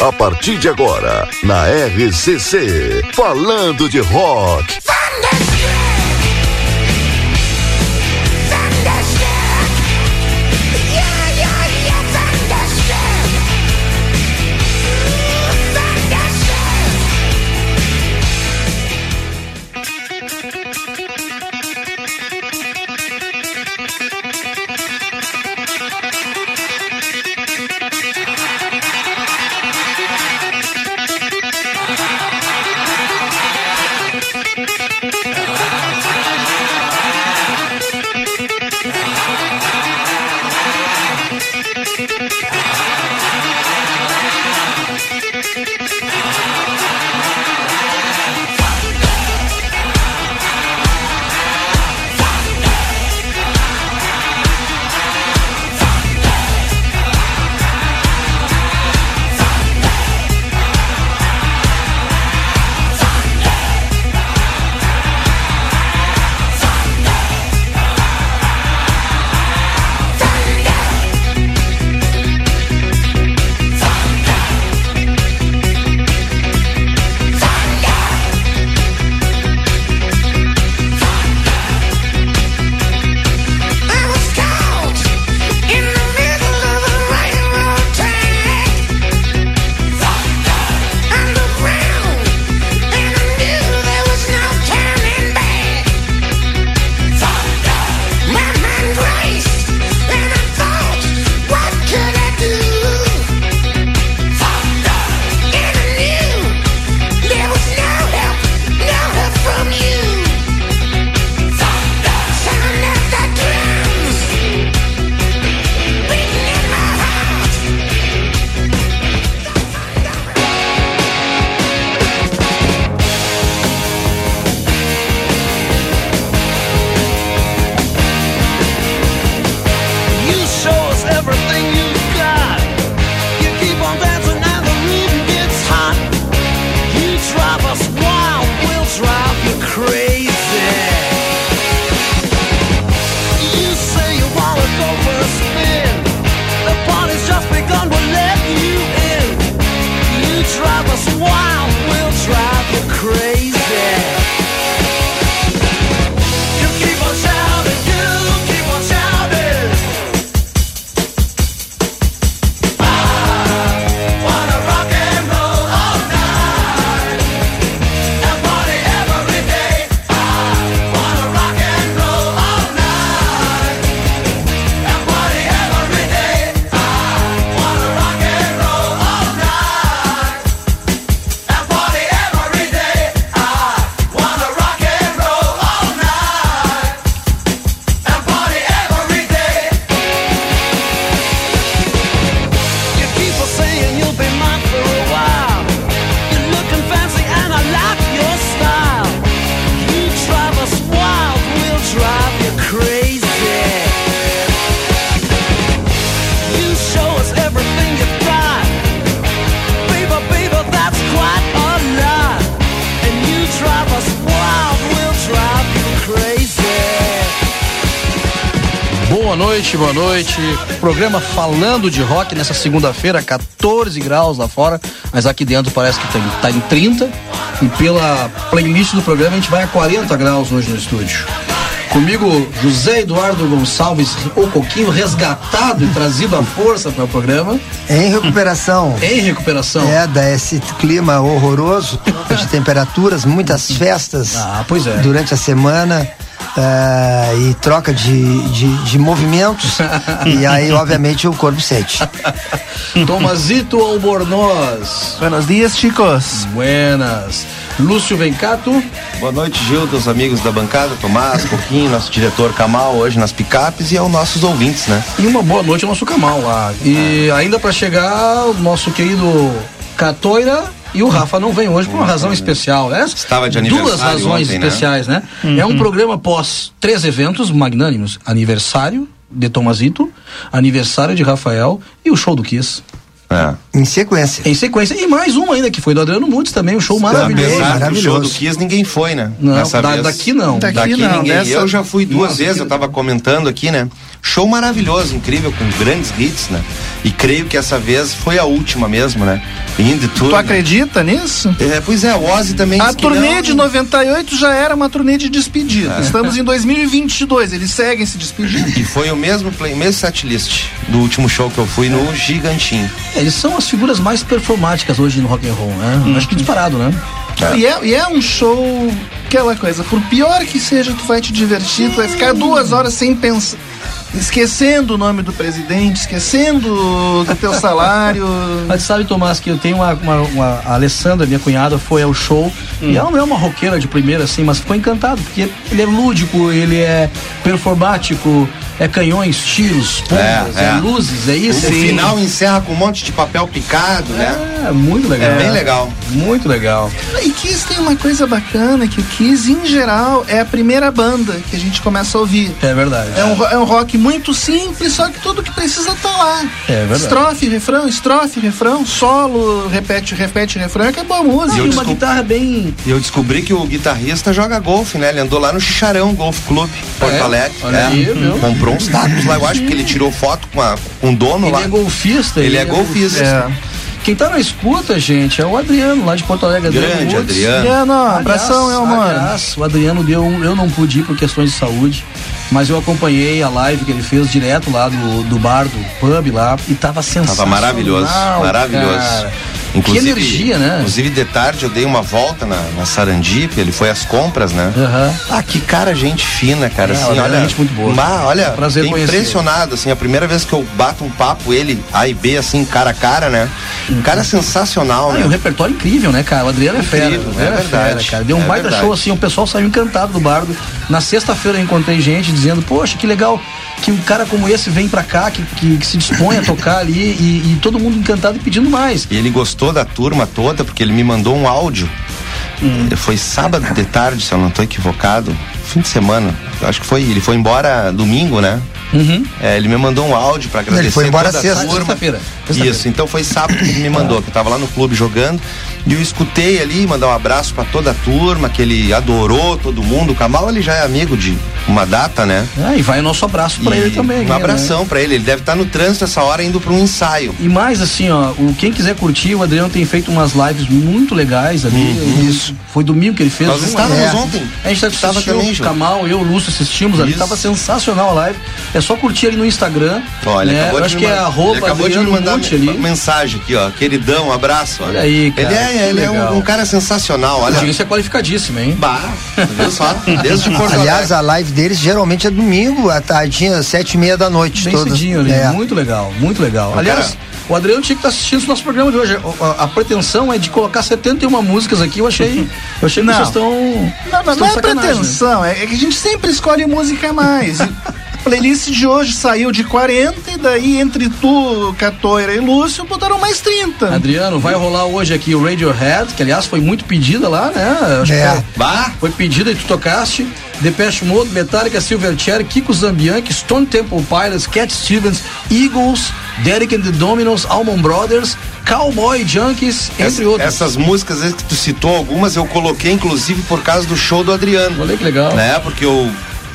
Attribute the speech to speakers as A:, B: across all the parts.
A: A partir de agora, na RCC, falando de rock.
B: Programa falando de rock nessa segunda-feira, 14 graus lá fora, mas aqui dentro parece que tá, tá em 30. E pela playlist do programa a gente vai a 40 graus hoje no estúdio. Comigo, José Eduardo Gonçalves, o Coquinho, resgatado e trazido à força para o programa.
C: Em recuperação.
B: em recuperação.
C: É, desse clima horroroso, de temperaturas, muitas festas
B: ah, pois é.
C: durante a semana. Uh, e troca de, de, de movimentos e aí obviamente o corpo sente.
B: Tomazito Albornoz.
D: Buenos dias, chicos.
B: Buenas. Lúcio Vencato.
E: Boa noite, Gil, dos amigos da bancada, Tomás, Coquinho, nosso diretor Kamal hoje nas picapes e aos nossos ouvintes, né?
B: E uma boa noite ao nosso Kamal lá. E ainda para chegar, o nosso querido Catoira e o Rafa não vem hoje por uma razão especial, né?
E: Estava de aniversário
B: Duas razões
E: ontem,
B: especiais, né? né? Uhum. É um programa pós três eventos magnânimos: aniversário de Tomazito, aniversário de Rafael e o show do Kiss.
C: É. Em sequência.
B: Em sequência. E mais um ainda, que foi do Adriano Mudes também, um show maravilhoso.
E: Apesar
B: maravilhoso.
E: do show do Kiss, ninguém foi, né?
B: Não, da, daqui não.
E: Daqui, daqui não. ninguém. Eu já fui duas Nossa, vezes, eu tava comentando aqui, né? Show maravilhoso, incrível, com grandes hits, né? E creio que essa vez foi a última mesmo, né? Indo tudo.
D: Tu acredita nisso?
E: É, pois é, o Ozzy também
D: A turnê não... de 98 já era uma turnê de despedida. É. Estamos em 2022, eles seguem se despedindo.
E: E foi o mesmo play, mesmo setlist do último show que eu fui no Gigantinho.
B: É, eles são as figuras mais performáticas hoje no rock and roll, né? Hum. Acho que disparado, né?
D: É. E, é, e é um show, aquela coisa, por pior que seja, tu vai te divertir, tu vai ficar duas horas sem pensar esquecendo o nome do presidente, esquecendo do teu salário.
B: Mas sabe, Tomás, que eu tenho uma, uma, uma a Alessandra, minha cunhada, foi ao show hum. e ela não é uma roqueira de primeira, assim, mas ficou encantado, porque ele é lúdico, ele é performático, é canhões, tiros, bombas, é, é. é, luzes, é isso.
E: O final encerra com um monte de papel picado, né?
B: É, muito legal.
E: É bem legal.
B: Muito legal.
D: E Kiss tem uma coisa bacana, que o Kiss, em geral, é a primeira banda que a gente começa a ouvir.
B: É verdade.
D: É um, é um rock muito simples, só que tudo que precisa tá lá.
B: É verdade.
D: Estrofe, refrão, estrofe, refrão, solo, repete, repete, refrão, acabou a música.
B: E uma guitarra bem.
E: Eu descobri que o guitarrista joga golfe, né? Ele andou lá no Xixarão Golf Club, Porto é, Alegre.
B: Olha é. aí,
E: meu. Comprou uns tacos lá, eu acho que ele tirou foto com, a, com o dono
B: ele
E: lá.
B: Ele é golfista.
E: Ele, ele é, é golfista. É.
B: Quem tá na escuta, gente, é o Adriano, lá de Porto Alegre.
E: Grande Adriano.
D: Adriano, abração, meu amor. Aliás,
B: o Adriano deu, eu não pude ir por questões de saúde, mas eu acompanhei a live que ele fez direto lá do, do bar, do pub lá, e tava sensacional. Tava
E: maravilhoso, maravilhoso. Cara.
B: Inclusive, que energia, né?
E: Inclusive, de tarde eu dei uma volta na, na Sarandipe, ele foi às compras, né?
B: Uhum.
E: Ah, que cara, gente fina, cara. É, assim, olha,
B: gente muito boa.
E: Mas, olha, Prazer impressionado, assim, a primeira vez que eu bato um papo, ele, A e B, assim, cara a cara, né? Um cara sensacional,
B: ah,
E: né?
B: um repertório incrível, né, cara? O Adriano é fera.
E: Incrível, é, é verdade. Fera,
B: cara. Deu um
E: é
B: baita
E: verdade.
B: show, assim, o pessoal saiu encantado do bardo. Na sexta-feira eu encontrei gente dizendo, poxa, que legal que um cara como esse vem pra cá, que, que, que se dispõe a tocar ali e, e, todo mundo encantado e pedindo mais.
E: E ele gostou da turma toda, porque ele me mandou um áudio. Hum. Foi sábado de tarde, se eu não estou equivocado. Fim de semana. Acho que foi. Ele foi embora domingo, né?
B: Uhum.
E: É, ele me mandou um áudio para agradecer. Ele
B: foi embora sexta-feira.
E: Isso, então foi sábado que ele me mandou, que eu tava lá no clube jogando. E eu escutei ali, mandar um abraço para toda a turma, que ele adorou todo mundo. O Kamal ele já é amigo de uma data, né?
B: Ah, e vai o nosso abraço para ele também.
E: Um né? abração né? para ele. Ele deve estar tá no trânsito essa hora indo para um ensaio.
B: E mais assim, ó, o quem quiser curtir, o Adriano tem feito umas lives muito legais ali. Uhum. Isso. Foi domingo que ele fez.
E: Nós estávamos é. ontem.
B: A gente estava também, o Kamal, eu, o Lúcio assistimos Isso. ali. Tava sensacional a live. É só curtir ali no Instagram.
E: Olha,
B: né? eu acho que é arroba
E: ele acabou
B: Adriano
E: de me mandar
B: ali.
E: mensagem aqui, ó. Queridão, um abraço.
B: Olha aí, cara.
E: Ele é, ele é um, um, cara sensacional. Olha.
B: Isso é qualificadíssimo, hein?
E: Bah, viu só? Desde Porto
C: Aliás, a live deles geralmente é domingo, à tardinha, sete e meia da noite.
B: Bem toda. cedinho ali. É. Muito legal, muito legal. Aliás. Cara, o Adriano tinha que estar assistindo o nosso programa de hoje. A, a, pretensão é de colocar 71 músicas aqui. Eu achei, eu achei
D: não.
B: que vocês estão.
D: Não, não, não é pretensão, é que a gente sempre escolhe música a mais. playlist de hoje saiu de 40 e daí entre tu, Catoira e Lúcio botaram mais 30.
B: Adriano, vai rolar hoje aqui o Radiohead, que aliás foi muito pedida lá, né?
C: Acho é.
B: que foi, foi pedida e tu tocaste. Depeche Mode, Metallica, Silverchair, Kiko Zambianchi, Stone Temple Pilots, Cat Stevens, Eagles, Derek and the Dominos, Almond Brothers, Cowboy Junkies, entre
E: Essa,
B: outros.
E: Essas músicas que tu citou, algumas eu coloquei inclusive por causa do show do Adriano.
B: Olha que legal.
E: Né? Porque eu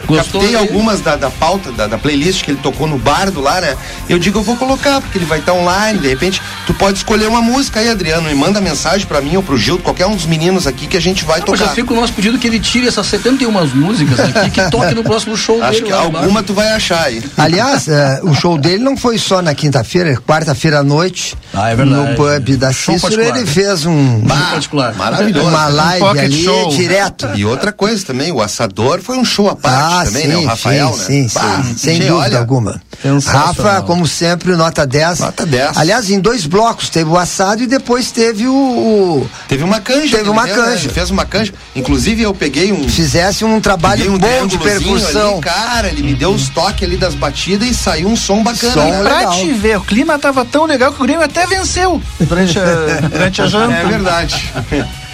B: Gostou
E: Captei algumas da, da pauta, da, da, playlist que ele tocou no bardo lá, né? Eu digo, eu vou colocar, porque ele vai estar tá online, de repente, tu pode escolher uma música aí, Adriano, e manda mensagem para mim ou pro Gil, qualquer um dos meninos aqui que a gente vai Não, tocar.
B: Já fica o nosso pedido que ele tire essas 71 músicas aqui, que toque no próximo show
E: Acho
B: dele.
E: que alguma tu vai achar aí.
C: Aliás, é, o show dele não foi só na quinta-feira, quarta-feira à noite.
B: Ah, é verdade.
C: No pub da Cícero, ele fez um.
B: Bah, particular.
E: Maravilhoso.
C: Uma live um ali show. direto.
E: E outra coisa também, o Assador foi um show à parte
C: ah,
E: também,
C: sim,
E: né? O Rafael
C: Rafael, né? Sim, bah, sim, sem dúvida olha, alguma. Rafa, como sempre, nota 10.
E: Nota 10.
C: Aliás, em dois blocos, teve o assado e depois teve o. o...
E: Teve uma canja.
C: Teve uma
E: deu,
C: canja.
E: Né? Fez uma canja. Inclusive, eu peguei um.
C: Fizesse um trabalho um bom de percussão.
E: Ali, cara, ele me deu os toques ali das batidas e saiu um som bacana. Som
D: né? Pra te ver, o clima tava tão legal que o Grêmio até venceu durante a, durante a janta.
E: É verdade.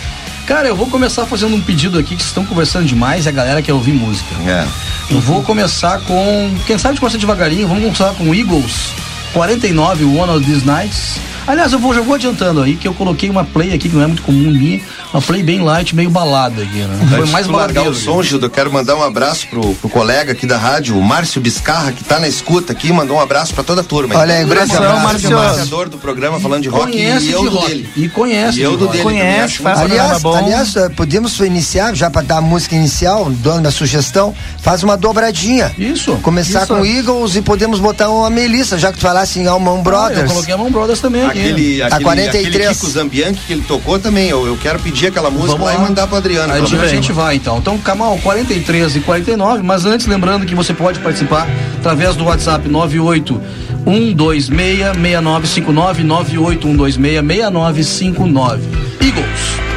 B: Cara, eu vou começar fazendo um pedido aqui que vocês estão conversando demais e a galera quer ouvir música.
E: É.
B: Eu vou começar com. Quem sabe de começar devagarinho, vamos começar com Eagles 49, One of These Nights. Aliás, eu vou, já vou adiantando aí que eu coloquei uma play aqui que não é muito comum minha, uma play bem light, meio balada aqui, né? Foi mais
E: largar o som, Gildo, eu quero mandar um abraço pro, pro colega aqui da rádio, o Márcio Biscarra, que tá na escuta aqui, mandou um abraço pra toda a turma.
C: Olha aí, grande
D: Abração,
C: abraço.
D: Márcio.
E: Do programa falando de rock
B: Conhece
E: e eu
B: de rock.
E: dele.
B: E conhece
E: E eu do
B: rock.
E: dele
D: Conhece,
E: também,
D: faz
C: Aliás,
D: bom.
C: aliás, eh, podemos iniciar, já para dar a música inicial, dando a sugestão, faz uma dobradinha.
B: Isso.
C: Começar
D: Isso.
C: com Eagles e podemos botar uma Melissa, já que tu falasse em Alman
B: Ah, eu
C: Brothers.
B: coloquei a Mão Brothers também
E: Aquele, aquele,
C: 43.
E: aquele Kiko Zambianchi que ele tocou também. Eu, eu quero pedir aquela música
B: Vamos
E: lá,
B: lá.
E: e mandar pro Adriano.
B: Aí a gente vai então. Então, Camal, 43 e 49, mas antes lembrando que você pode participar através do WhatsApp 98 126 6959 98 126 6959. Eagles.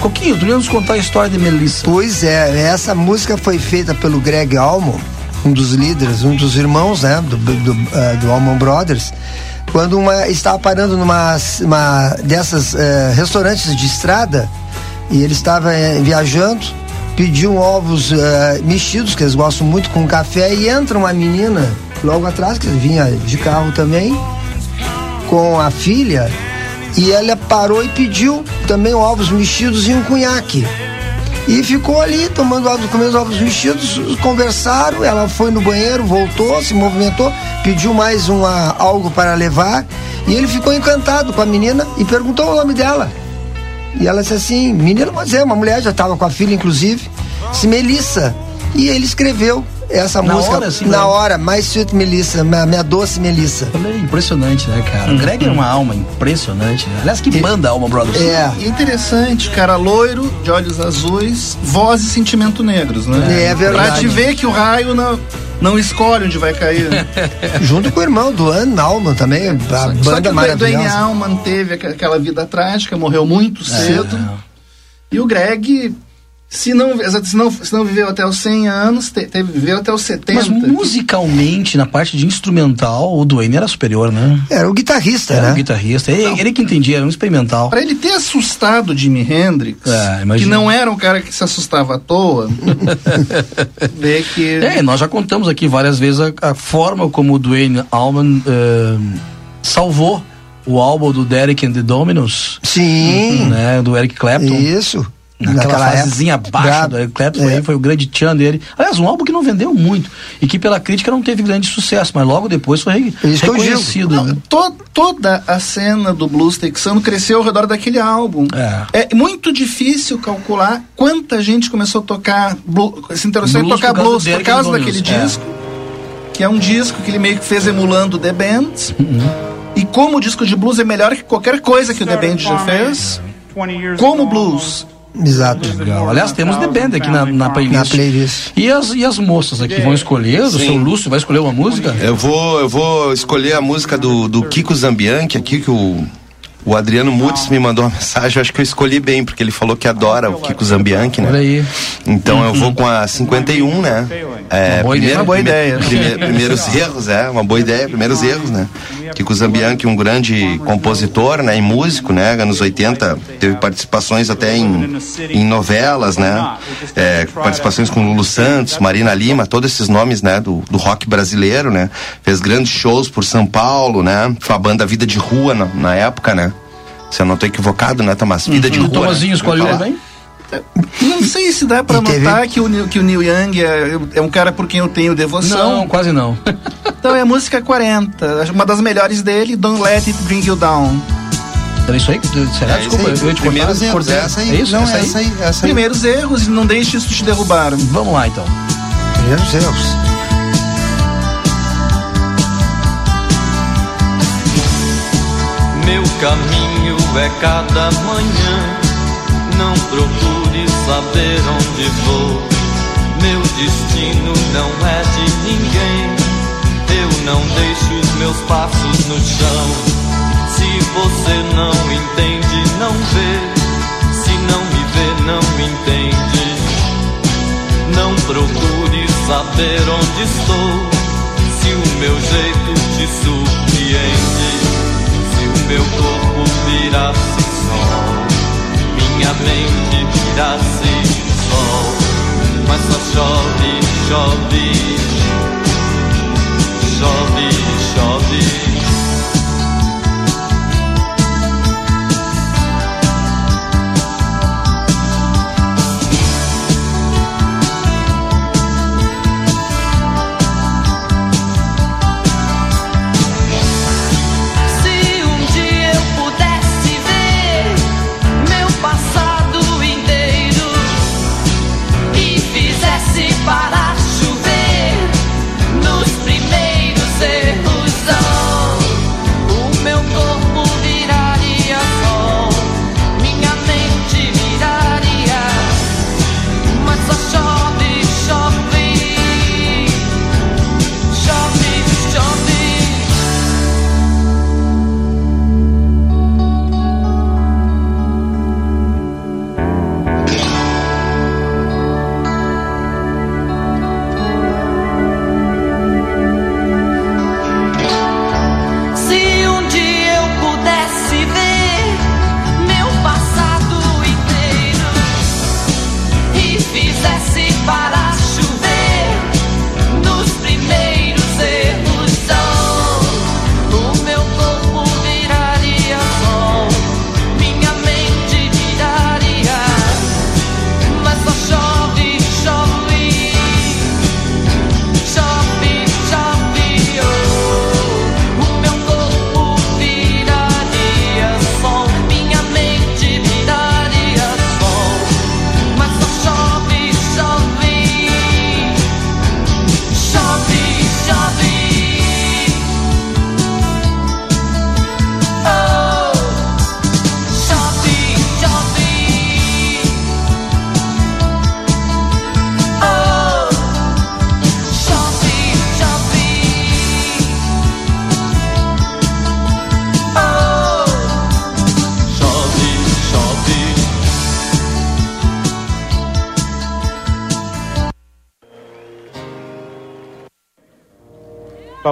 B: Coquinho, tu ia nos contar a história de Melissa.
C: Pois é, essa música foi feita pelo Greg Allman, um dos líderes, um dos irmãos, né, do, do, eh, do Allman Brothers, quando uma, estava parando numa uma dessas eh, restaurantes de estrada e ele estava eh, viajando, pediu ovos eh, mexidos, que eles gostam muito, com café, e entra uma menina logo atrás, que vinha de carro também, com a filha e ela parou e pediu também ovos mexidos e um cunhaque. E ficou ali tomando ovos, comendo ovos mexidos, conversaram, ela foi no banheiro, voltou, se movimentou, pediu mais uma, algo para levar e ele ficou encantado com a menina e perguntou o nome dela. E ela disse assim, menina, mas é uma mulher, já estava com a filha inclusive, se Melissa. E ele escreveu essa
B: Na
C: música
B: hora, assim,
C: na
B: né?
C: hora, mais sweet Melissa, minha, minha doce Melissa.
B: Aí, impressionante, né, cara? O Greg é uma alma impressionante, né? Aliás, que banda Allman Brothers.
C: É.
D: E é interessante, cara, loiro, de olhos azuis, voz e sentimento negros, né?
C: É verdade.
D: Pra te ver que o raio não, não escolhe onde vai cair.
C: Junto com o irmão do Ann Alman também, a
D: Só que
C: banda
D: o Dwayne
C: maravilhosa.
D: Allman teve aquela vida trágica, morreu muito cedo. E o Greg, se não, se não, se não viveu até os 100 anos, te- teve, viveu até os 70.
B: Mas musicalmente, na parte de instrumental, o Duane era superior, né?
C: Era o guitarrista,
B: Era
C: né?
B: um guitarrista. Ele, ele que entendia, era um experimental.
D: Pra ele ter assustado Jimi Hendrix,
B: É,
D: que não era um cara que se assustava à toa, vê que.
B: É, nós já contamos aqui várias vezes a, a forma como o Dwayne Allman eh, salvou o álbum do Derek and the Dominos,
C: Sim,
B: né? Do Eric Clapton.
C: isso.
B: Naquela fasezinha
C: Da-
B: do Eric Clapton,
C: é.
B: aí foi o grande tchan dele. Aliás, um álbum que não vendeu muito e que pela crítica não teve grande sucesso, mas logo depois foi
C: Isso
B: reconhecido.
D: Não,
B: né?
D: to- toda a cena do blues texano cresceu ao redor daquele álbum.
B: É.
D: É muito difícil calcular quanta gente começou a tocar blues, se interessou em
B: Blues
D: tocar
B: por causa
D: blues por
B: Derek
D: causa daquele
B: Dominos, é.
D: disco, que é um disco que ele meio que fez emulando The Band.
B: Uhum.
D: E como o disco de blues é melhor que qualquer coisa que o The Band já fez, como blues.
C: Exato.
B: Legal. Aliás, temos The Band aqui na, na playlist.
C: Na playlist.
B: E as, e as moças aqui vão escolher? O seu Lúcio vai escolher uma música?
E: Eu vou, eu vou escolher a música do, do Kiko Zambianchi aqui, que o, o Adriano Mutz me mandou uma mensagem. Eu acho que eu escolhi bem, porque ele falou que adora o Kiko Zambianchi,
B: Olha
E: né?
B: aí.
E: Então eu vou com a 51, né? É,
B: Uma boa ideia.
D: Uma boa ideia.
E: prime- primeiros erros, é, uma boa ideia, primeiros erros, né? Kiko Zambianchi, um grande compositor, né, e músico, né? Anos 80, teve participações até em, em novelas, né? É, participações com Lulu Santos, Marina Lima, todos esses nomes, né, do, do rock brasileiro, né? Fez grandes shows por São Paulo, né? Foi a banda Vida de Rua na, na época, né? Se eu não tô equivocado, né, Tomás? Vida de
B: O
E: Rua.
B: Tomazinho
E: né?
B: escolheu bem?
D: Não sei se dá pra
C: teve-
D: notar que, o, Neil- que o Neil Young é, é um cara por quem eu tenho devoção.
B: Não, quase não.
D: Então é a música 40, uma das melhores dele, Don't Let It Bring You Down.
B: Era isso aí? Será?
E: É
B: Desculpa,
E: isso
B: eu
E: aí.
B: ia te cortar,
E: Primeiros erros, é essa aí.
B: É isso?
E: Não,
B: essa
E: é
B: aí?
E: essa aí, essa aí.
D: Primeiros erros e não deixe isso te derrubar.
B: Vamos lá, então.
C: Primeiros erros.
F: Meu caminho é cada manhã. Não procure saber onde vou. Meu destino não é de ninguém. Eu não deixo os meus passos no chão. Se você não entende, não vê. Se não me vê, não me entende. Não procure saber onde estou. Se o meu jeito te surpreende. Se o meu corpo virasse sol, minha mente virasse sol, mas só chove, chove, chove.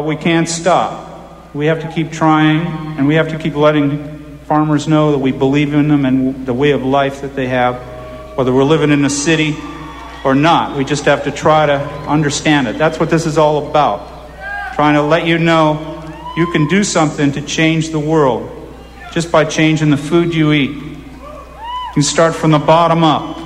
G: We can't stop. We have to keep trying, and we have to keep letting farmers know that we believe in them and the way of life that they have, whether we're living in a city or not. We just have to try to understand it. That's what this is all about. Trying to let you know you can do something to change the world just by changing the food you eat. You can start from the bottom up.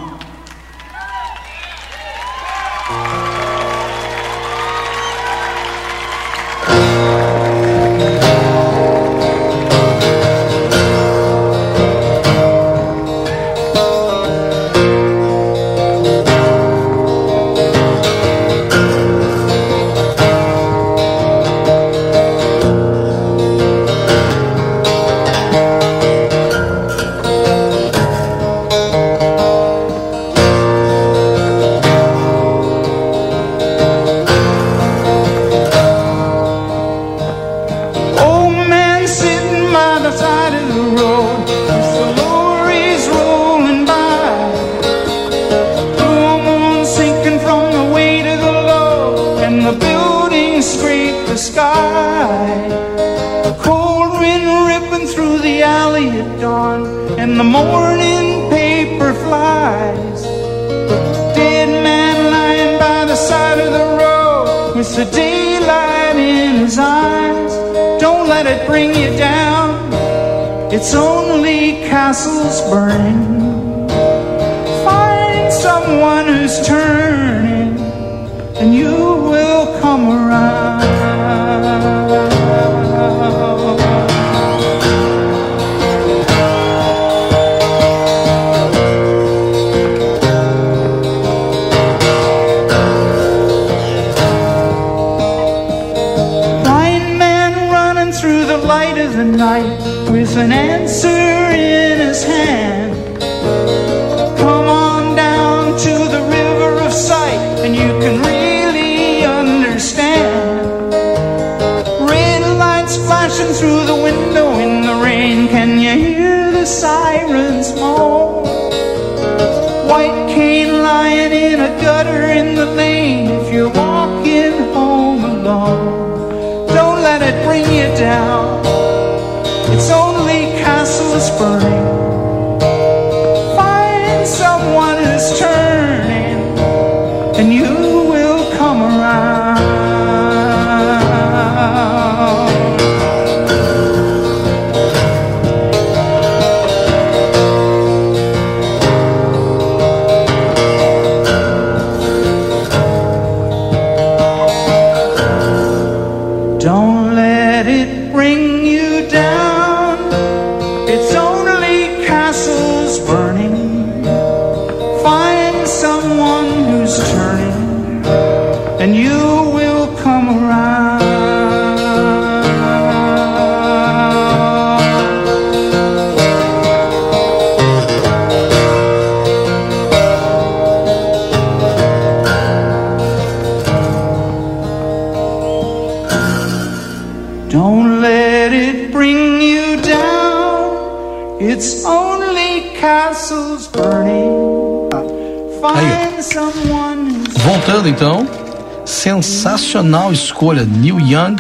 B: Escolha, Neil Young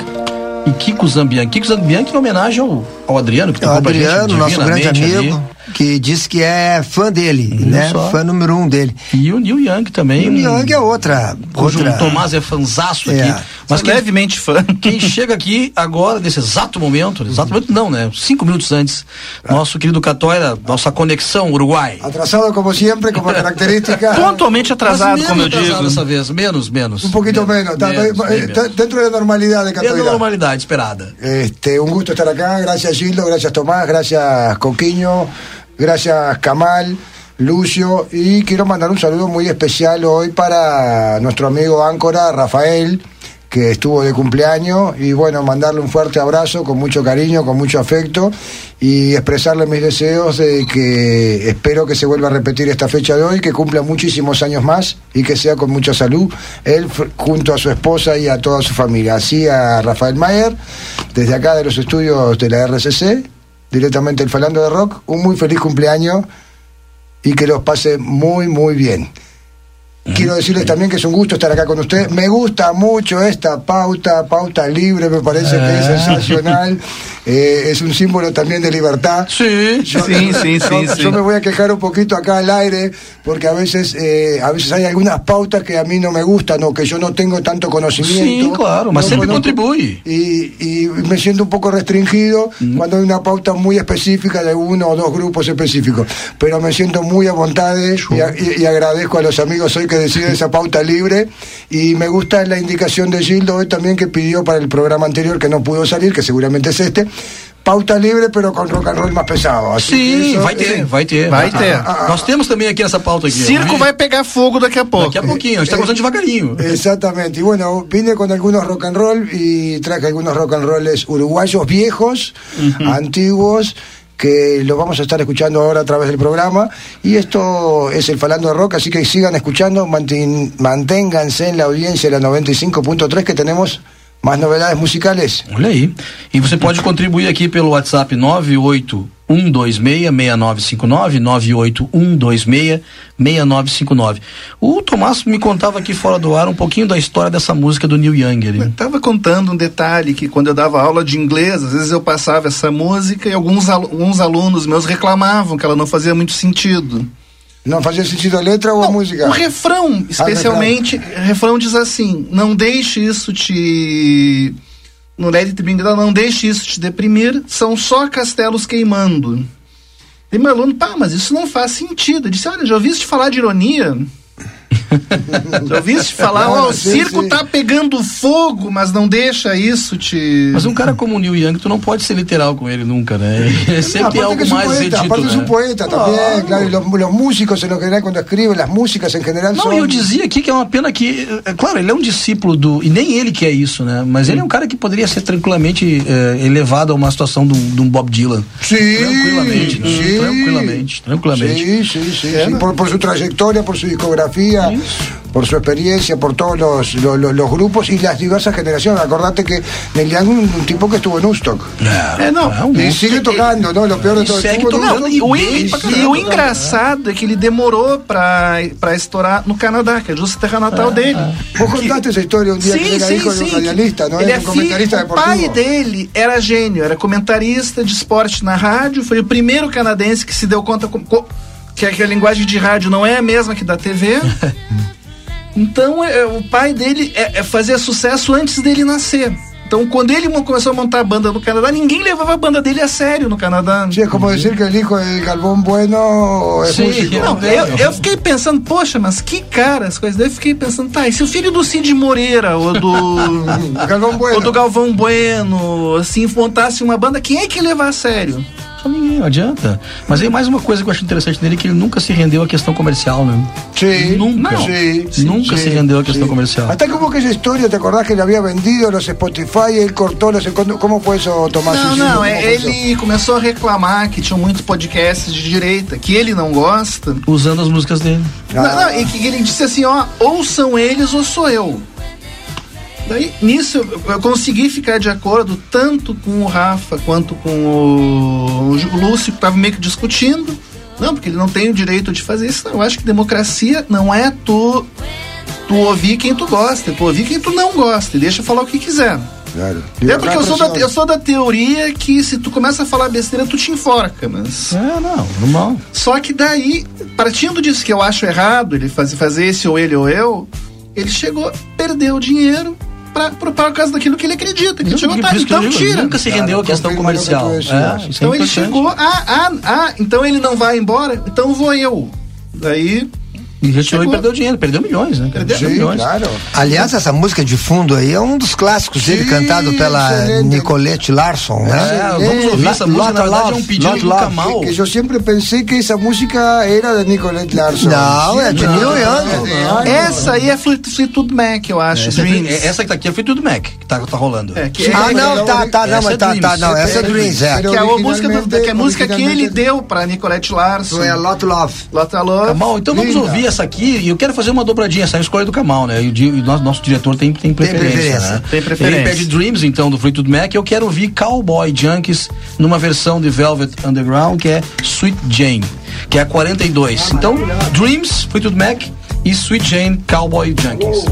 B: e Kiko Zambian. Kiko Zambian que em homenagem ao, ao Adriano, que
C: É
B: tocou pra gente
C: Adriano, nosso grande amigo,
B: ali.
C: que disse que é fã dele, né?
B: só?
C: Fã número um dele.
B: E o Neil Young também.
C: O Neil Young é outra. Outra...
B: o Tomás é fanzaço aqui.
C: É.
B: Mas quem,
D: levemente fã.
B: quem chega aqui agora, nesse exato momento, exato momento não, né? Cinco minutos antes, nosso querido Catoira, nossa conexão Uruguai.
H: Atrasado como siempre, como característica.
D: Pontualmente atrasado, como eu
B: menos atrasado
D: digo.
B: dessa vez, menos, menos.
H: Un poquito menos.
B: Menos,
H: está-
B: bem
H: está
B: menos.
H: dentro de la normalidad de
B: Dentro da
H: Catoira.
B: normalidade esperada.
H: Este, un gusto estar acá. Gracias Gildo, gracias Tomás, gracias Coquiño, gracias Kamal, Lucio. Y quiero mandar un saludo muy especial hoy para nuestro amigo Áncora, Rafael, que estuvo de cumpleaños. Y bueno, mandarle un fuerte abrazo con mucho cariño, con mucho afecto. Y expresarle mis deseos de que espero que se vuelva a repetir esta fecha de hoy, que cumpla muchísimos años más y que sea con mucha salud. Él junto a su esposa y a toda su familia. Así a Rafael Mayer, desde acá de los estudios de la RCC, directamente el Falando de Rock, un muy feliz cumpleaños y que los pase muy, muy bien. Quiero decirles también que es un gusto estar acá con ustedes. Me gusta mucho esta pauta, pauta libre, me parece que es sensacional. Eh, es un símbolo también de libertad.
B: Sí,
H: Yo,
D: Sí, sí,
H: yo-
D: sí,
H: yo me voy a quejar un poquito acá al aire, porque a veces, eh, a veces hay algunas pautas que a mí no me gustan o que yo no tengo tanto conocimiento.
B: Sí, claro,
H: No
B: sempre
H: conozco-
B: contribui.
H: Y, y me siento un poco restringido cuando hay una pauta muy específica de uno o dos grupos específicos. Pero me siento muy a voluntad y, a- y- y agradezco a los amigos hoy que deciden esa pauta libre. Y me gusta la indicación de Gildo hoy también que pidió para el programa anterior que no pudo salir, que seguramente es este. Pauta libre, pero con rock and roll más pesado. Así que
B: Sim, vai ter, vai ter.
D: Vai ter.
B: Nós temos também aqui nessa pauta aqui.
D: Circo vai pegar fogo daqui a pouco.
B: Daqui a pouquinho, a gente tá devagarinho.
H: Exactamente. Y bueno, vine con algunos rock and roll y traje algunos rock and rolls uruguayos viejos, antiguos, que los vamos a estar escuchando ahora a través del programa. Y esto es el Falando de Rock, así que sigan escuchando, manténganse en la audiencia de la 95.3 que tenemos más novedades musicales.
B: Olha aí. E você pode contribuir aqui pelo WhatsApp 981266959, 981266959. O Tomás me contava aqui fora do ar um pouquinho da história dessa música do Neil Young.
D: Eu
B: ali.
D: tava contando um detalhe que quando eu dava aula de inglês, às vezes eu passava essa música e alguns, alu- alguns alunos meus reclamavam que ela não fazia muito sentido.
H: ¿No fazia sentido a letra o a música?
D: O refrão, especialmente, o refrão diz assim: não deixe isso te. Down, não deixe isso te deprimir, são só castelos queimando. E meu aluno, pá, mas isso não faz sentido. Eu disse: olha, já ouviste falar de ironia? Já ouviste falar, ó, o
H: Sim,
D: circo
H: sim.
D: tá pegando fogo, mas não deixa isso te.
B: Mas um cara como o Neil Young, tu não pode ser literal com ele nunca, né? Sempre tem
H: Aparte
B: algo
H: que es un
B: mais
H: poeta,
B: redito,
H: aparte es un
B: né?
H: poeta también, claro, y los, los músicos en lo general cuando escriben, las músicas en general
B: Não,
H: son...
B: eu dizia aqui que é uma pena que, é, claro, ele é um discípulo do. E nem ele que é isso, né? Mas ele é um cara que poderia ser tranquilamente é, elevado a uma situação de um, de um Bob Dylan.
H: Sí,
B: Tranquilamente, né?
H: sí.
B: tranquilamente, tranquilamente.
H: Sí, sí, sí, sí, Por, por su trayectoria, por discografía, por su experiencia, por todos los, los, los- los grupos y las diversas generaciones. Acordate que Neil Young un, un tipo que estuvo en Woodstock.
B: É,
D: É, não.
B: um
H: Y
B: monstro.
H: sigue tocando, ¿no? Lo peor de todo.
B: segue tocando.
D: Não, e o, e o engraçado é que ele demorou pra, pra estourar no Canadá, que é justo a terra natal dele.
H: Vos contaste esa historia un día que
D: Sim,
H: era
D: sim,
H: hijo de
D: sim.
H: un radialista, ¿no?
D: Ele
H: Era
D: é
H: un comentarista
D: filho, o pai
H: deportivo.
D: dele era gênio, era comentarista de esporte na rádio, foi o primeiro canadense que se deu conta com- co- que, a- que a linguagem de rádio não é a mesma que da TV. Então, é, o pai dele é, é fazia sucesso antes dele nascer. Então, quando ele começou a montar a banda no Canadá, ninguém levava a banda dele a sério no Canadá.
H: Sí, es como decir que el hijo de Galvón Bueno es
B: Sí,
H: músico.
D: Não, eu, eu fiquei pensando, poxa, mas que cara as coisas. Daí eu fiquei pensando, tá, e se o filho do Cid Moreira ou do.
H: Galvão Bueno.
D: ou do Galvão Bueno, assim, montasse uma banda, quem é que ia levar a sério?
B: Só ninguém, não adianta. Mas aí mais uma coisa que eu acho interessante dele é que ele nunca se rendeu à questão comercial, né?
H: Sí,
B: Nunca.
H: sí, sí,
B: Nunca se rendeu à questão comercial.
H: Hasta como que esa historia, ¿te acordás que le había vendido los Spotify él cortó los... ¿Cómo fue eso, Tomás?
D: Não, não,
H: ¿cómo
D: é, ele começou a reclamar que tinham muitos podcasts de direita, que ele não gosta.
B: Usando as músicas dele.
H: Ah.
D: Não, não, e que ele disse assim, ó, ou são eles ou sou eu. Daí, nisso, eu, consegui ficar de acordo tanto com o Rafa quanto com o, o o Lúcio, que tava meio que discutindo. Não, porque ele não tem o direito de fazer isso. Eu acho que democracia não é tu, tu ouvir quem tu gosta, tu ouvir quem tu não gosta e deixa falar o que quiser.
H: Claro.
D: É porque eu sou, da, eu sou da teoria que se tu começa a falar besteira, tu te enforca, mas.
B: É, não, normal.
D: Só que daí, partindo disso que eu acho errado, ele fazer, fazer esse ou ele ou eu, ele chegou, perdeu dinheiro pra, por causa daquilo que ele acredita. Ele chegou,
B: eu
D: então
B: digo,
D: tira.
B: Nunca se rendeu à questão comercial.
H: tu
B: É, isso é
D: Então ele
B: importante.
D: chegou, ah, ah, ah, então ele não vai embora, então vou eu. Daí,
B: E retirou
D: Chegou.
B: e perdeu dinheiro, perdeu milhões, né?
D: Perdeu
H: Sí,
B: milhões.
H: claro.
C: Aliás, essa música de fundo aí é um dos clássicos dele,
H: Sim,
C: cantado pela
H: excelente.
C: Nicolette Larson, né?
B: É, vamos ouvir essa música, na verdade é um pedido
C: Lot
B: do
C: Love.
B: Kamal.
H: Que yo siempre pensé que esa música era de Nicolette Larson.
C: Não, é de. Neil
H: É
C: Young.
D: essa aí é Fleet- Fleetwood Mac, eu acho.
B: Essa,
D: Dreams.
B: é- essa que tá aqui é do Mac, que tá, tá rolando.
D: É, que
H: Sim.
D: é,
C: Ah, não, tá, tá, não,
B: Essa
C: mas
B: é
C: tá, tá,
B: Dreams.
C: não, essa é Dreams, é.
H: Pero
D: que é a música, do,
H: originalmente-
D: que é a música que ele deu pra Nicolette Larson.
C: A Lot Love.
D: Lota Love.
B: Kamal, então vamos ouvir essa aqui e eu quero fazer uma dobradinha, essa é a escolha do Kamal, né? E o, nosso, nosso diretor tem, tem preferência,
C: preferência,
B: né?
D: tem preferência.
B: Ele pede Dreams, então, do Fleetwood Mac. Eu quero ouvir Cowboy Junkies numa versão de Velvet Underground, que é Sweet Jane, que é a 42. Então, Dreams, Fleetwood Mac
I: e Sweet Jane Cowboy Junkies.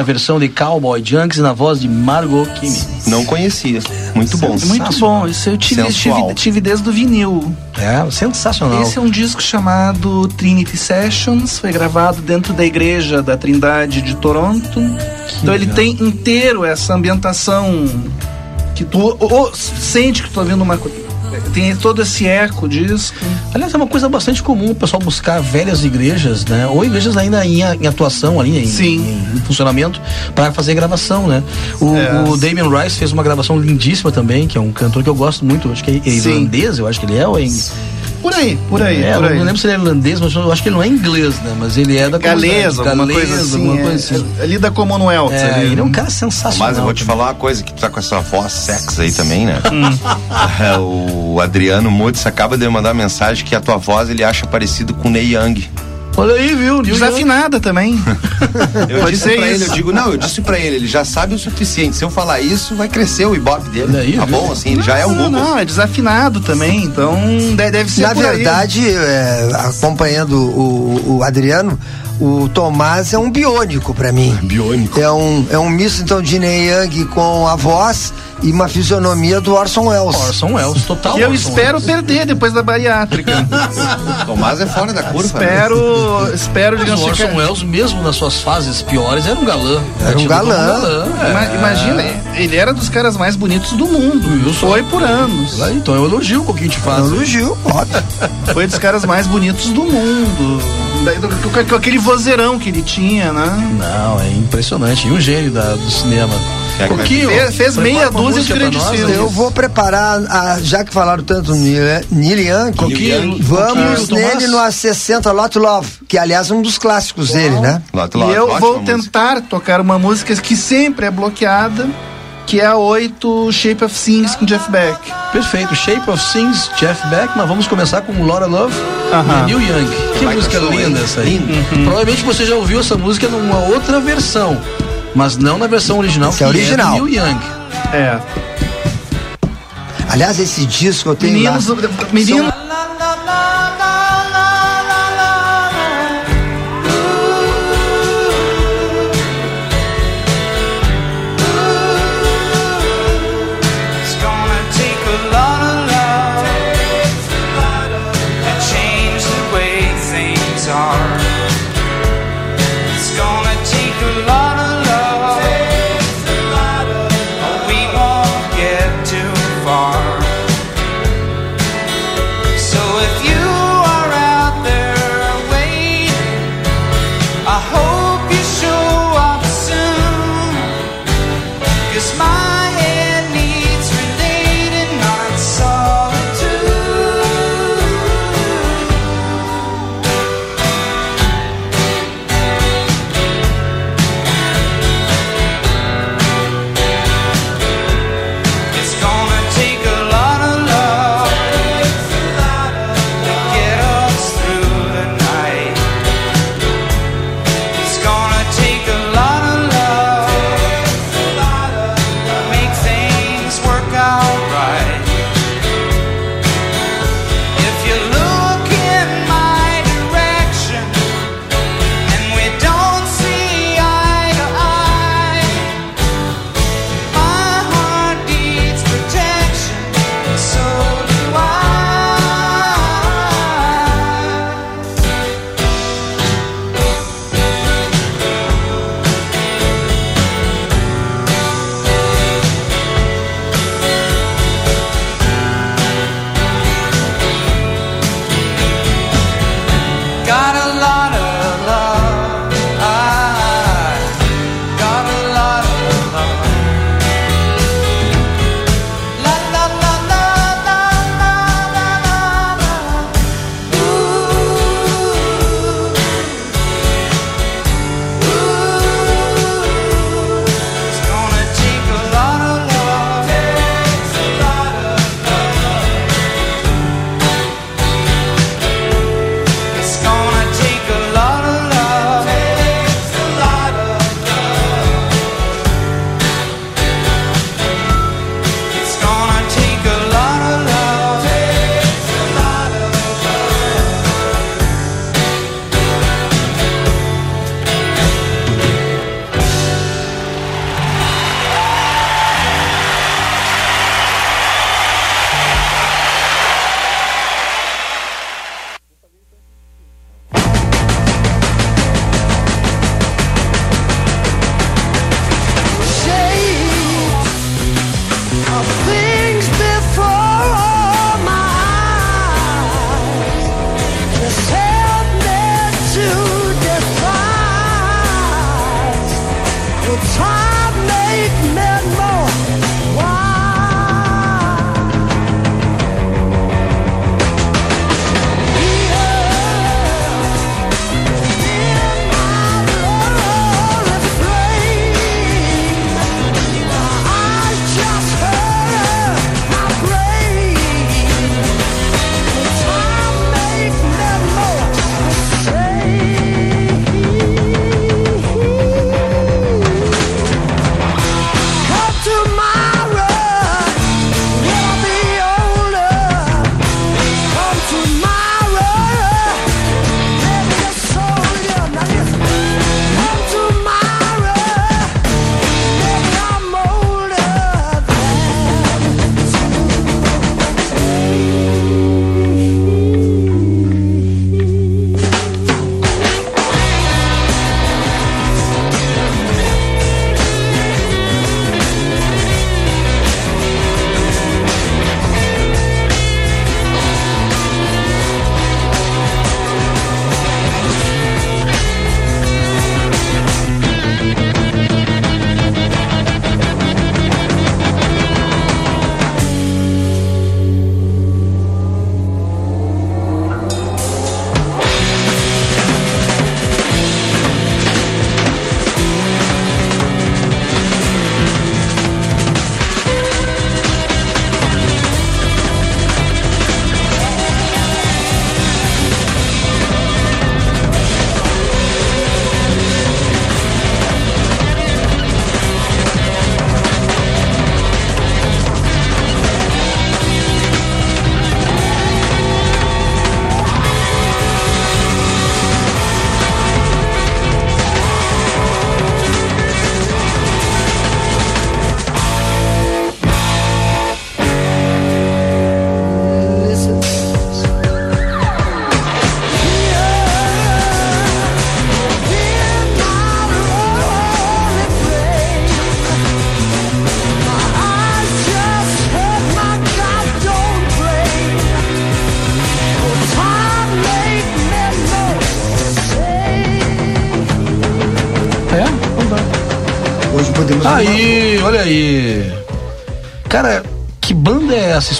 B: Na versão de Cowboy Junks na voz de Margot Kimi.
E: Não conhecia. Muito bom.
D: Muito bom. Isso eu tive, tive, tive desde o vinil.
B: É, sensacional.
D: Esse é um disco chamado Trinity Sessions, foi gravado dentro da igreja da Trindade de Toronto. então ele
B: legal.
D: tem inteiro essa ambientação que tu o- o- sente que tu tá vendo uma coisa. Tem todo esse eco disco.
B: Aliás, é uma coisa bastante comum o pessoal buscar velhas igrejas, né? Ou igrejas ainda em, em atuação ali, em,
D: Sim.
B: em- em funcionamento, para fazer gravação, né? O,
D: É.
B: o Damien Rice fez uma gravação lindíssima também, que é um cantor que eu gosto muito, acho que é
D: Sim.
B: irlandês, eu acho que ele é, ou é em-
D: Por aí, por aí,
B: é,
D: por
B: eu
D: aí.
B: não lembro se ele é irlandês, mas eu acho que ele não é inglês, né? Mas ele é da comunidade.
D: alguma
B: Galês,
D: coisa assim.
B: alguma
D: é-
B: coisa assim.
D: é ali da Commonwealth.
B: É,
D: ali.
B: ele é um cara sensacional.
E: Mas eu vou te
B: também.
E: falar uma coisa, que tu tá com essa voz sex aí também, né?
B: Hum.
E: É, o Adriano Mudes acaba de me mandar uma mensagem que a tua voz ele acha parecido com o Ney Young.
B: Olha aí, viu? Neil Young.
D: Desafinada também.
E: Eu
D: Pode
E: disse
D: ser
E: pra ele,
D: isso.
E: eu digo, não, eu disse pra ele, ele já sabe o suficiente. Se eu falar isso, vai crescer o ibope dele.
B: Olha aí,
E: tá
B: viu?
E: bom, assim, ele já é um
D: Não,
E: Google.
D: não, é desafinado também, então de- deve ser
C: Na
D: por aí.
C: verdade, é, acompanhando o, o Adriano, o Tomás é um biônico pra mim.
E: Biônico.
C: É um, é um misto então de Ney Young com a voz e uma fisionomia do Orson Welles.
B: Orson Welles, total.
D: Que eu
B: Orson
D: espero
B: Welles.
D: perder depois da bariátrica.
E: Tomás é fora da curva. né?
D: espero, espero,
B: Mas
D: digamos,
B: o Orson
D: ficar-
B: Welles, mesmo nas suas fases piores, era um galã.
C: Era um
B: como
C: galã.
D: Ima-
B: é.
D: Imagina, ele era dos caras mais bonitos do mundo. Foi por anos.
B: Aí, então eu elogio um pouquinho te
C: É
B: faz.
C: um elogio, ótimo.
D: Foi dos caras mais bonitos do mundo. Com com aquele vozeirão que ele tinha, né?
B: Não, é impressionante. E um gênio da- do cinema.
E: É, que vai-
B: Coquinho,
D: Fez- fez meia dúzia de
B: música
D: grandes filmes.
C: Eu vou preparar, a- já que falaram tanto Neil Young,
B: Coquinho,
C: vamos
B: Coquinho,
C: nele no A60 Lot Love, que aliás é um dos clássicos dele, né?
E: Lá, tu
D: E eu vou
E: música.
D: tentar tocar uma música que sempre é bloqueada, que é a 8 Shape of Things com Jeff Beck.
B: Perfeito. Shape of Things, Jeff Beck, mas vamos começar com Laura Love
D: Aham.
B: e Neil Young. Que
E: Baita
B: música linda essa aí.
E: Linda.
B: Provavelmente você já ouviu essa música numa outra versão, mas não na versão original,
C: Essa
B: que
C: é original.
B: é Neil Young.
D: É.
C: Aliás, esse disco eu tenho
D: Meninos,
C: lá.
D: menino,
J: It's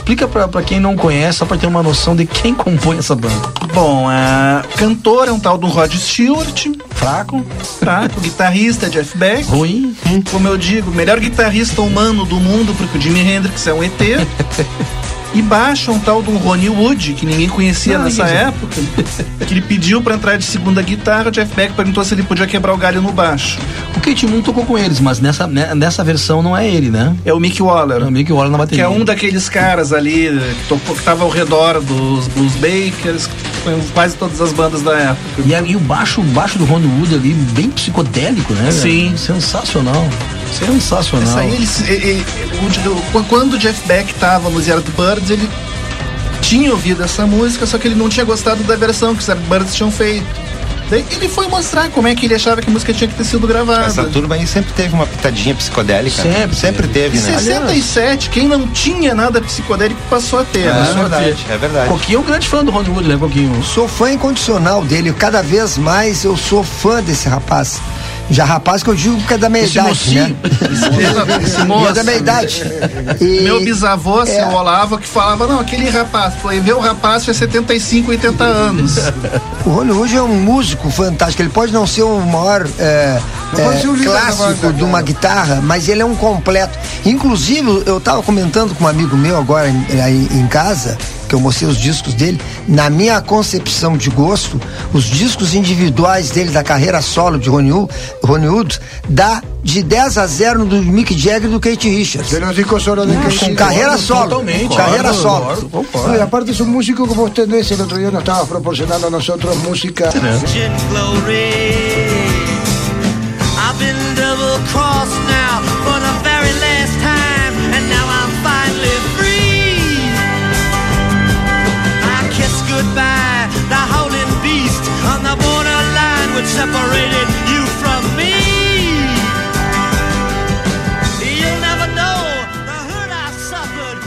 B: Explica pra, pra quem não conhece, só pra ter uma noção de quem compõe essa banda.
D: Bom, a cantor é um tal do Rod Stewart.
B: Fraco.
D: Fraco. Guitarrista Jeff Beck.
B: Ruim.
D: Como eu digo, melhor guitarrista humano do mundo, porque o Jimi Hendrix é um ET. E baixo um tal do Ronnie Wood, que ninguém conhecia nessa época. que ele pediu pra entrar de segunda guitarra, o Jeff Beck perguntou se ele podia quebrar o galho no baixo.
B: O Kate Moon tocou com eles, mas nessa, né, nessa versão não é ele, né?
D: É o Mick Waller.
B: É o Mick Waller na
D: Que
B: bateria.
D: é um daqueles caras ali que, tocou, que tava ao redor dos Blues Bakers, que foi quase todas as bandas da época.
B: E, aí o baixo, baixo do Ron Wood ali, bem psicodélico, né?
D: Sim.
B: Sensacional. Sensacional.
D: Essa aí, eles, e- e- o- o- quando o Jeff Beck tava nos Yardbirds, ele tinha ouvido essa música, só que ele não tinha gostado da versão que os Yardbirds tinham feito. Daí ele foi mostrar como é que ele achava que a música tinha que ter sido gravada.
E: Essa turma aí sempre teve uma pitadinha psicodélica.
B: Sempre.
E: Sempre teve,
D: Em
E: né?
D: 67, quem não tinha nada psicodélico passou a ter.
E: É
D: né?
E: verdade, é verdade.
B: Coquinho é um grande fã do Ron Wood, né, Coquinho?
C: Sou fã incondicional dele. Cada vez mais eu sou fã desse rapaz. Já rapaz que eu digo que é da meia
B: Esse
C: idade,
B: mocinho.
C: né?
D: Esse
C: é
D: moço.
C: da meia idade. E-
D: Meu bisavô,
C: É.
D: seu Olavo, que falava, não, aquele rapaz, foi ver o rapaz tinha 75, 80 anos.
C: O Rony Wood é um músico fantástico. Ele pode não ser o maior é, é,
H: o
C: clássico de uma guitarra, mas ele é um completo. Inclusive, eu estava comentando com um amigo meu agora em, aí em casa, que eu mostrei os discos dele. Na minha concepção de gosto, os discos individuais dele da carreira solo de Ronnie Wood, Ronnie Wood dá de 10 a 0 no do Mick Jagger e do Kate Richards.
H: Los discos solo de.
C: Com carreira solo.
B: totalmente,
C: carreira solo.
B: concordo,
H: y aparte es un músico como usted es, el otro día nos estabas proporcionando a nosotros música.
J: I've been double crossed now which separated you from me. You'll never know the hurt I suffered.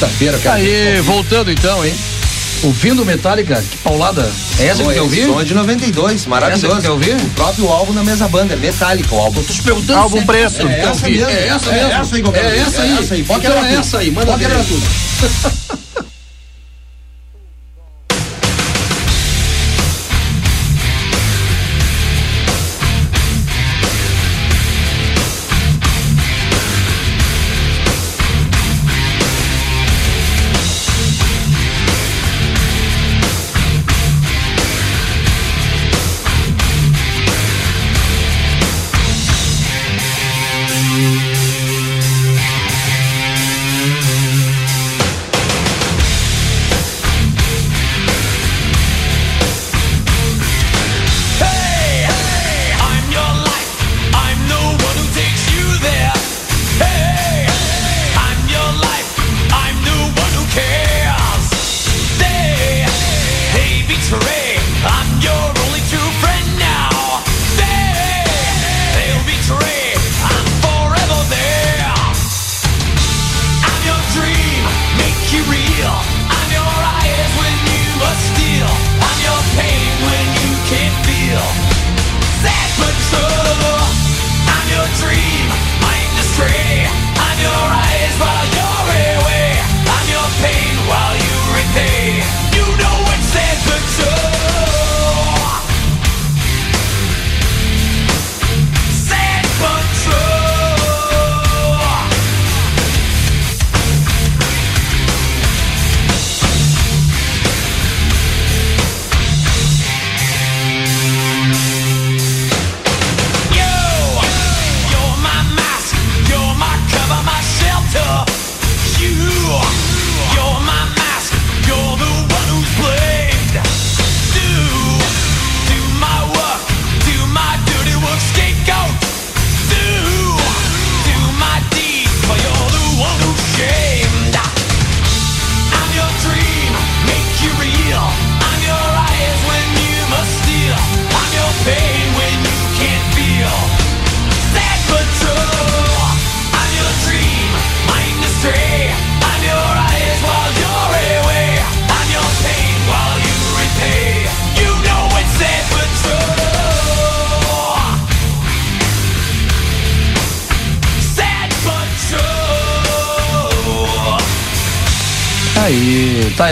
E: Quinta-feira, cara.
B: Aí, voltando então, hein? Ouvindo Metallica, que paulada. É essa que
K: é-
B: ouvir?
K: Som é de 92, maravilhoso.
B: Essa que ouvir?
K: O próprio álbum na mesa banda, é Metallica o álbum.
B: Tô te perguntando
D: Álbum preto.
B: É,
K: É
B: essa mesmo. É essa
K: É
B: mesmo.
K: essa aí eu
B: É essa
K: É
B: aí.
K: essa aí.
B: Então
K: quebrar
B: é essa aí. Manda ver.
K: tudo.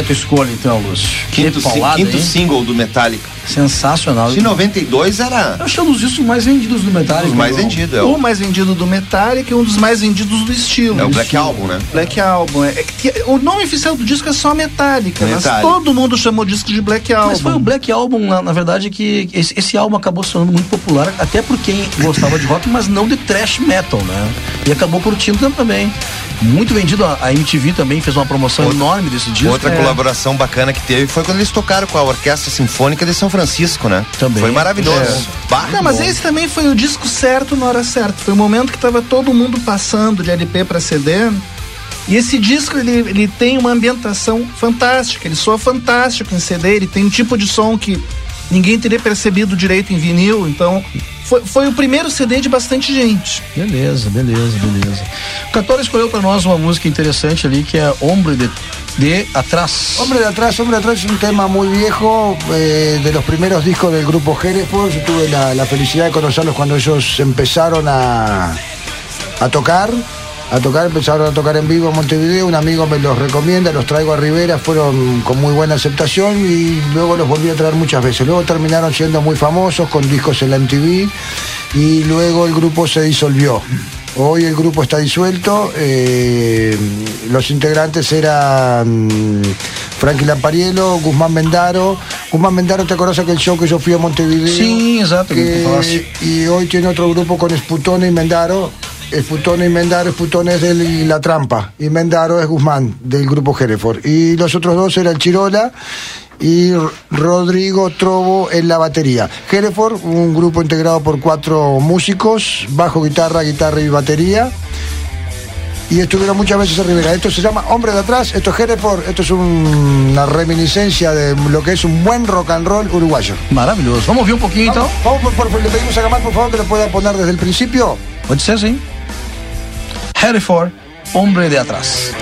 B: tua escolha então, Lúcio.
K: Quinto,
B: paulada,
K: quinto
B: hein?
K: single do Metallica.
B: Sensacional.
K: De 92 era
B: Eu acho que é um dos discos mais vendidos do Metallica.
K: os mais
B: Não.
K: vendidos. É
D: O
K: o,
D: mais vendido do Metallica e um dos mais vendidos do estilo.
K: é o Black Album, né?
D: Black Album. É que o nome oficial do disco é só Metallica, mas
K: Metallica.
D: todo mundo chamou o disco de Black Album.
B: Mas foi o Black Album, na, na verdade, que esse, esse álbum acabou se tornando muito popular, até por quem gostava de rock, mas não de thrash metal, né? E acabou curtindo também. Muito vendido, a, MTV também fez uma promoção
K: Outra-
B: enorme desse disco.
K: Outra
B: É.
K: colaboração bacana que teve foi quando eles tocaram com a Orquestra Sinfônica de São Francisco, né?
B: Também.
K: Foi maravilhoso.
B: É.
K: Bah,
D: Não, mas
K: bom.
D: esse também foi o disco certo na hora certa. Foi o momento que tava todo mundo passando de LP para CD. E esse disco ele, ele tem uma ambientação fantástica, ele soa fantástico em CD, ele tem um tipo de som que ninguém teria percebido direito em vinil, então foi, foi o primeiro CD de bastante gente.
B: Beleza, beleza, beleza. O escolheu pra nós uma música interessante ali que é Hombre de, de Atrás.
H: Hombre de atrás, hombre de atrás es un tema muy viejo, eh, de los primeros discos del grupo Hereford. Yo tuve la, la felicidad de conocerlos cuando ellos empezaron a, a tocar. A tocar, empezaron a tocar en vivo en Montevideo, un amigo me los recomienda, los traigo a Rivera, fueron con muy buena aceptación y luego los volví a traer muchas veces. Luego terminaron siendo muy famosos con discos en la MTV y luego el grupo se disolvió. Hoy el grupo está disuelto, eh, los integrantes eran Frankie Lampariello, Guzmán Mendaro. Guzmán Mendaro, ¿te acordás aquel show que yo fui a Montevideo?
B: Sí, exacto, que
H: y hoy tiene otro grupo con Esputone y Mendaro. Esputone y Mendaro, Esputone es de La Trampa y Mendaro es Guzmán del grupo Hereford. Y los otros dos eran Chirola y Rodrigo Trobo en la batería. Hereford, un grupo integrado por cuatro músicos, bajo, guitarra, guitarra y batería. Y estuvieron muchas veces en Rivera. Esto se llama Hombre de Atrás, esto es Hereford, esto es un- una reminiscencia de lo que es un buen rock and roll uruguayo.
B: Maravilhoso. Vamos ouvir um pouquinho então?
H: Vamos, por, por- le pedimos a Gamal, por favor, que lo pueda poner desde el principio.
B: Pode ser sim. Hereford, Hombre de Atrás.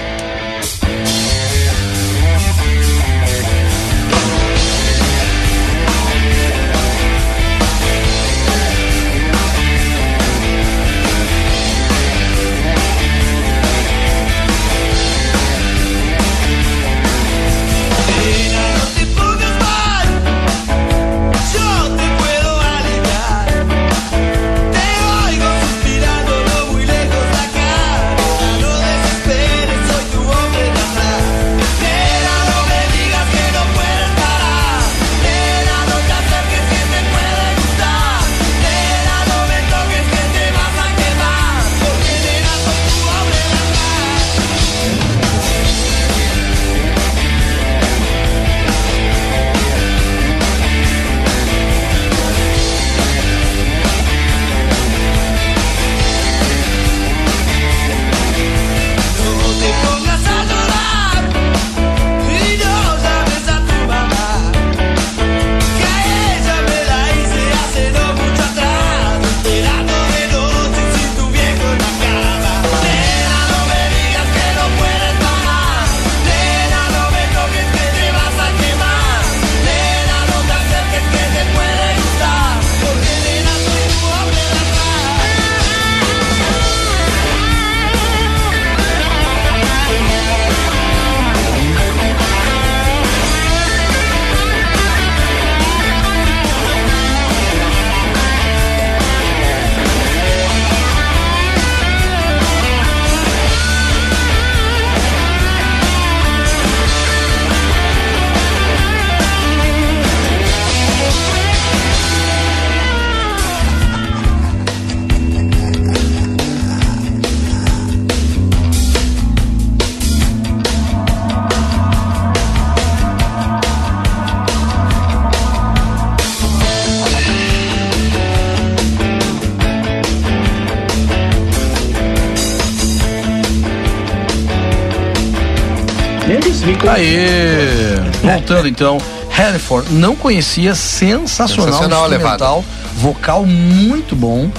B: Aê! Voltando então, Hereford não conhecia, sensacional,
E: Sensacional,
B: instrumental, vocal muito bom.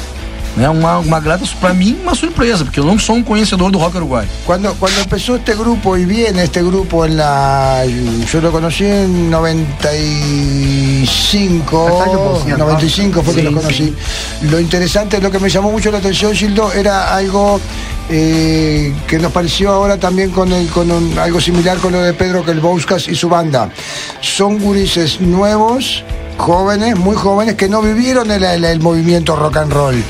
B: Né, uma, uma grata, pra mim, uma surpresa, porque eu não sou um conhecedor do rock uruguayo.
H: Cuando, cuando empezó este grupo y viene este grupo en la. Yo lo conocí en 95. 95 fue que lo conocí. Lo interesante, lo que me llamó mucho la atención, Gildo, era algo eh, que nos pareció ahora también con, el, con un- algo similar con lo de Pedro Kelbouskas y su banda. Son gurises nuevos, jóvenes, muy jóvenes, que no vivieron el, movimiento rock and roll.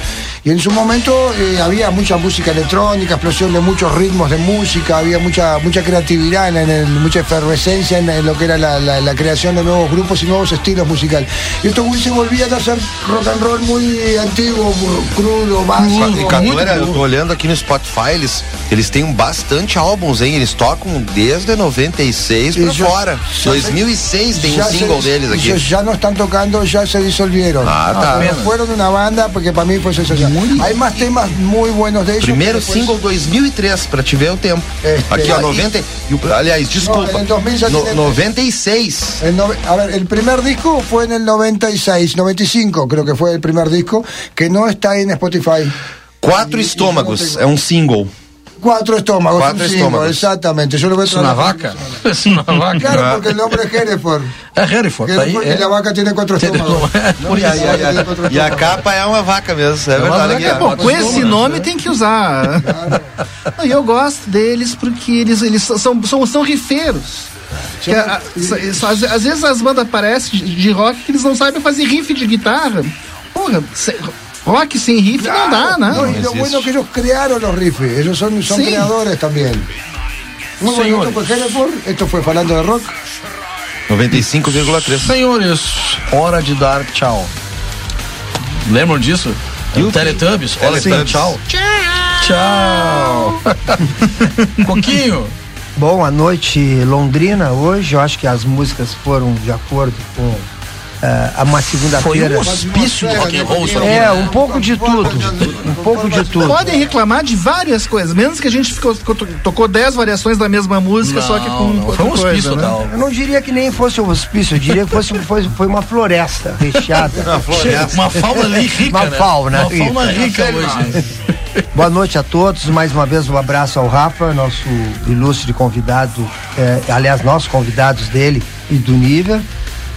H: Y en su momento eh, había mucha música electrónica, explosión de muchos ritmos de música, había mucha mucha creatividad, en, el- mucha efervescencia en, en lo que era la, la- la creación de nuevos grupos y nuevos estilos musicales. Y estos gurises volvían a hacer rock and roll muy antiguo, crudo, básico.
E: E Catoeira, eu tô olhando aqui no Spotify, eles, eles têm bastante álbuns, hein? Eles tocam desde 96 pra
H: Ellos
E: fora.
H: ya
E: 2006 tem um
H: ya se
E: single
H: dis-
E: deles aqui.
H: ellos ya no están tocando, ya se disolvieron.
E: Ah, tá.
H: Fueron una banda porque para mí fue sensacional. Hay más temas muy buenos de ellos.
E: Primeiro
H: después-
E: single 2003, pra te ver o tempo.
H: Este,
E: aqui, ó,
H: e-
E: 90. e o- aliás, desculpa.
H: No, en 2000 ya
E: no,
H: tiene-
E: 96.
H: El nove- a ver, el primer disco fue en el 96, 95 creo que fue el primer disco, que no está en Spotify.
E: Quatro estômagos, é um single.
H: Cuatro estómagos.
E: Cuatro
H: un
E: estómagos.
H: Exactamente. Yo lo veo
B: Es una vaca. Es una vaca.
H: Claro, porque el nombre es Hereford.
B: É Hereford.
H: Hereford,
B: É.
H: y la vaca tiene cuatro estómagos.
E: E a, e a- e a capa é uma vaca mesmo, é, verdade.
B: vaca,
E: aqui,
B: pô,
E: ó.
D: Com esse nome tem que usar. Não, E eu gosto deles porque eles, eles são, são, são rifeiros. Que a- a- às, às vezes as bandas aparecem de, de rock que eles não sabem fazer riff de guitarra. Porra, rock sem riff não dá, né?
H: No, y lo bueno que ellos crearon los riffs, ellos son, son
D: Sí.
H: creadores también. Muy esto fue Hereford, esto fue Falando de Rock.
E: 95,3.
B: Senhores, hora de dar tchau. Lembram disso? É o Teletubbies, de dar
E: Teletubbies.
B: tchau. Tchau! Coquinho,
C: Bom, a noite londrina hoje, eu acho que as músicas foram de acordo com a uma
B: foi
C: segunda-feira.
B: um hospício do rock and roll.
C: É,
B: né?
C: um pouco de tudo. Um pouco de tudo.
D: Podem reclamar de várias coisas, menos que a gente ficou, ficou- tocou 10 variações da mesma música, só que com
B: Não,
D: outra
B: foi um hospício
D: coisa, né?
C: Eu não diria que nem fosse um hospício, eu diria que fosse, foi, foi uma floresta recheada.
B: Uma fauna ali rica,
C: Uma
B: né?
C: fauna
B: Uma fauna
C: rica.
B: rica hoje.
C: Boa noite a todos. Mais uma vez um abraço ao Rafa, nosso ilustre convidado, eh, aliás, nossos convidados dele e do Nível.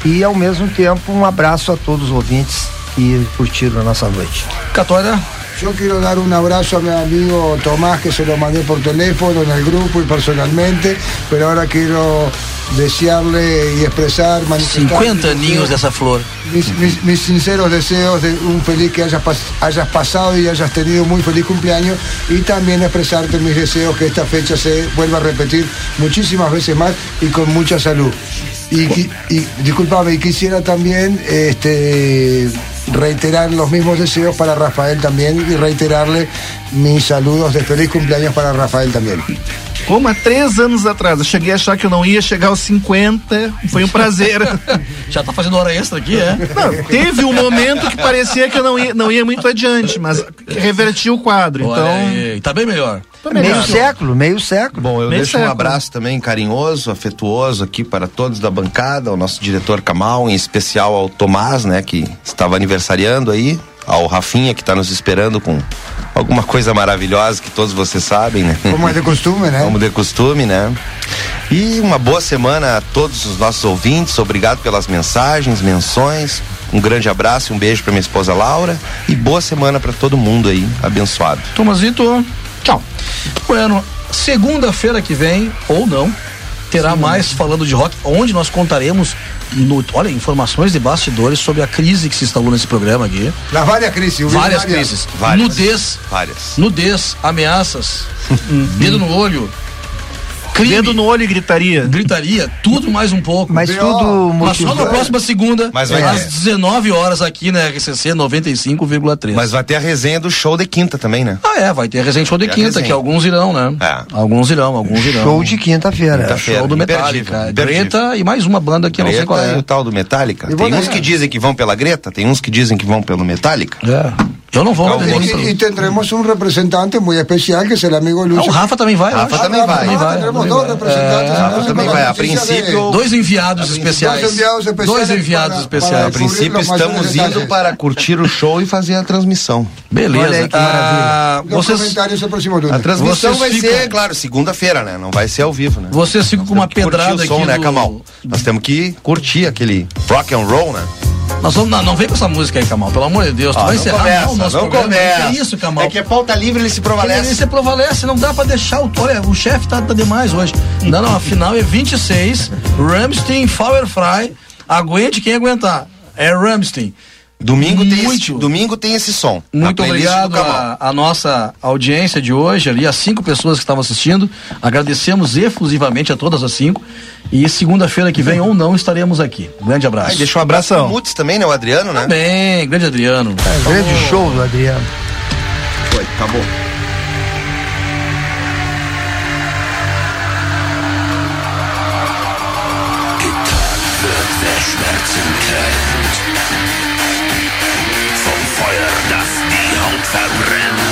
C: E ao mesmo tempo um abraço a todos os ouvintes que curtiram a nossa noite.
B: Catória,
H: Yo quiero dar un abrazo a mi amigo Tomás, que se lo mandé por teléfono, en el grupo y personalmente, pero ahora quiero desearle y expresar, manifestar
B: 50 aninhos dessa flor.
H: mis, mis- mis sinceros deseos de un feliz que hayas, pas- hayas pasado y hayas tenido muy feliz cumpleaños y también expresarte mis deseos que esta fecha se vuelva a repetir muchísimas veces más y con mucha salud. Y, qui- y discúlpame, y quisiera también este, reiterar los mismos deseos para Rafael también y reiterarle mis saludos de feliz cumpleaños para Rafael también.
D: Como há três anos atrás, eu cheguei a achar que eu não ia chegar aos 50, foi um prazer.
B: Já tá fazendo hora extra aqui, é?
D: Não, teve um momento que parecia que eu não ia, não ia muito adiante, mas reverti o quadro.
B: Olha
D: Então,
B: aí, tá bem melhor.
D: melhor.
C: Meio século, meio século.
E: Bom, eu
D: Meio
E: deixo um
D: século.
E: abraço também carinhoso, afetuoso aqui para todos da bancada, ao nosso diretor Kamal, em especial ao Tomás, né, que estava aniversariando aí, ao Rafinha, que está nos esperando com alguma coisa maravilhosa que todos vocês sabem, né?
H: Como es de costumbre, ¿no?
E: Como de costume, né? E uma boa semana a todos os nossos ouvintes. Obrigado pelas mensagens, menções. Um grande abraço e um beijo para minha esposa Laura. E boa semana para todo mundo aí. Abençoado.
B: Tomazito, tchau. Bueno, segunda-feira que vem, ou não, terá mais falando de rock, onde nós contaremos, no- olha, informações de bastidores sobre a crise que se instalou nesse programa aqui.
H: Las varias crisis. hubo
B: Várias crises.
E: Várias.
B: Nudez,
E: Várias.
B: nudez, ameaças, dedo no olho, crime,
D: Dedo no olho e gritaria.
B: gritaria, tudo mais um pouco.
C: Mas tudo
B: Mas só na próxima segunda,
E: Mas vai
B: às
E: ter.
B: 19 horas aqui na RCC 95,3.
E: Mas vai ter a resenha do show de quinta também, né?
B: Ah, é, vai ter Resenha Show de
E: a
B: quinta,
E: resenha.
B: que alguns irão, né?
E: É.
B: Alguns irão, alguns irão.
C: Show de quinta-feira.
E: Quinta-feira.
B: Show do Metallica. Greta e mais uma banda que eu não sei qual
E: e
B: é.
E: o tal do Metallica. Tem uns
H: dar-
E: que dizem que vão pela Greta, tem uns que dizem que vão pelo Metallica.
B: É. Eu não vou.
H: Y,
B: não vou.
H: y tendremos un representante muy especial que es el amigo
B: Ah,
H: Lucio.
B: o Rafa também vai.
E: Rafa
B: acho.
E: também vai.
B: Também vai. Também
H: dos
B: vai.
H: representantes.
B: É,
H: ¿no?
E: também vai. A
H: noticia de-
E: princípio-
B: Dois enviados especiais.
H: Dois enviados especiais
B: Dois enviados
H: para-
B: especiais.
H: para
E: A princípio, estamos indo para curtir o show e fazer a transmissão.
B: Beleza.
C: Olha aí que
B: Ah,
H: Los
B: vocês,
H: próximo lunes.
E: A transmissão
B: Vocês
E: vai
B: ficam-
E: ser, claro, segunda-feira, né? Não vai ser ao vivo, né?
B: vocês ficam com uma pedrada aqui.
E: né? Nós temos que curtir aquele rock and roll, né?
B: Nós vamos, não, não vem com essa música aí, Kamal. Pelo amor de Deus. tu
E: Ah,
B: vai
E: não
B: encerrar
E: começa,
B: mal o nosso
E: não
B: programa.
E: começa.
B: Que isso, Kamal?
E: É que é pauta livre, ele se
B: Ele,
E: prevalece.
B: você prevalece, não dá pra deixar o. Olha, o chefe tá, tá demais hoje. Não, não, afinal é 26. Ramstein, Fry. Aguente quem aguentar. É Ramstein.
E: Domingo tem, esse, domingo tem esse som.
B: Muito obrigado à à nossa audiência de hoje, ali, as cinco pessoas que estavam assistindo. Agradecemos efusivamente a todas as cinco. E segunda-feira que vem ou não estaremos aqui. Grande abraço.
E: Ai, deixa um abraço pro Mutz também, né? O Adriano, né?
B: Bem, grande Adriano.
C: Grande show do Adriano.
E: Foi, acabou.
J: surrender.